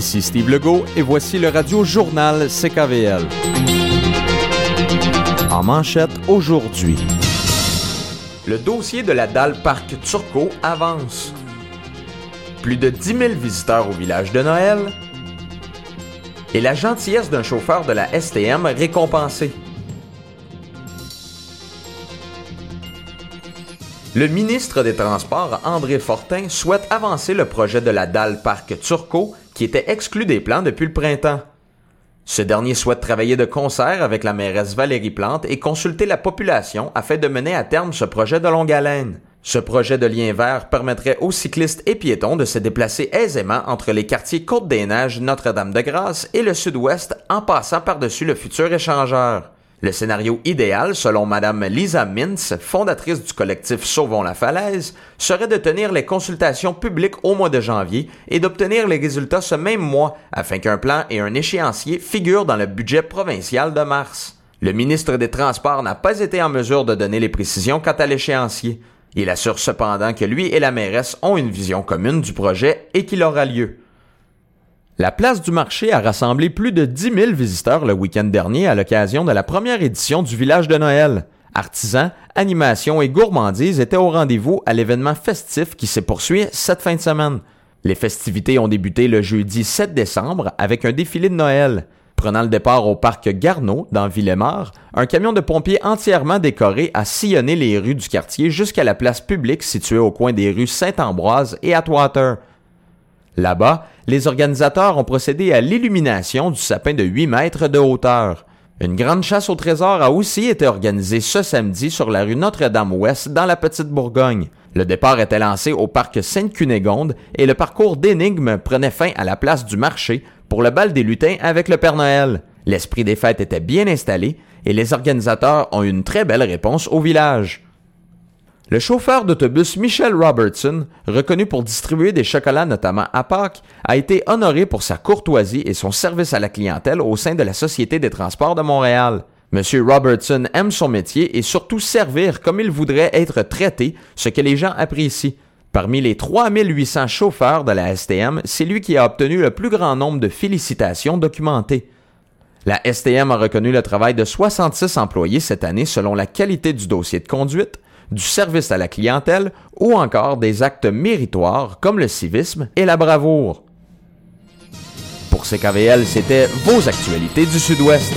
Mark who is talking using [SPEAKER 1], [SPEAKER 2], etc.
[SPEAKER 1] Ici Steve Legault et voici le radio journal CKVL. En manchette aujourd'hui. Le dossier de la dalle Parc Turcot avance. Plus de 10 000 visiteurs au village de Noël. Et la gentillesse d'un chauffeur de la STM récompensé. Le ministre des Transports, André Fortin, souhaite avancer le projet de la dalle Parc Turcot qui était exclu des plans depuis le printemps. Ce dernier souhaite travailler de concert avec la mairesse Valérie Plante et consulter la population afin de mener à terme ce projet de longue haleine. Ce projet de lien vert permettrait aux cyclistes et piétons de se déplacer aisément entre les quartiers Côte-des-Neiges, Notre-Dame-de-Grâce et le sud-ouest en passant par-dessus le futur échangeur. Le scénario idéal, selon Madame Lisa Mintz, fondatrice du collectif Sauvons la falaise, serait de tenir les consultations publiques au mois de janvier et d'obtenir les résultats ce même mois afin qu'un plan et un échéancier figurent dans le budget provincial de mars. Le ministre des Transports n'a pas été en mesure de donner les précisions quant à l'échéancier. Il assure cependant que lui et la mairesse ont une vision commune du projet et qu'il aura lieu. La place du marché a rassemblé plus de 10 000 visiteurs le week-end dernier à l'occasion de la première édition du village de Noël. Artisans, animations et gourmandises étaient au rendez-vous à l'événement festif qui s'est poursuivi cette fin de semaine. Les festivités ont débuté le jeudi 7 décembre avec un défilé de Noël. Prenant le départ au parc Garneau, dans Villemort, un camion de pompiers entièrement décoré a sillonné les rues du quartier jusqu'à la place publique située au coin des rues Saint-Ambroise et Atwater. Là-bas, les organisateurs ont procédé à l'illumination du sapin de 8 mètres de hauteur. Une grande chasse au trésor a aussi été organisée ce samedi sur la rue Notre-Dame-Ouest dans la Petite Bourgogne. Le départ était lancé au parc Sainte-Cunégonde et le parcours d'énigmes prenait fin à la place du marché pour le bal des lutins avec le Père Noël. L'esprit des fêtes était bien installé et les organisateurs ont eu une très belle réponse au village. Le chauffeur d'autobus Michel Robertson, reconnu pour distribuer des chocolats notamment à Pâques, a été honoré pour sa courtoisie et son service à la clientèle au sein de la Société des transports de Montréal. Monsieur Robertson aime son métier et surtout servir comme il voudrait être traité, ce que les gens apprécient. Parmi les 3800 chauffeurs de la STM, c'est lui qui a obtenu le plus grand nombre de félicitations documentées. La STM a reconnu le travail de 66 employés cette année selon la qualité du dossier de conduite, du service à la clientèle ou encore des actes méritoires comme le civisme et la bravoure. Pour CKVL, c'était vos actualités du Sud-Ouest.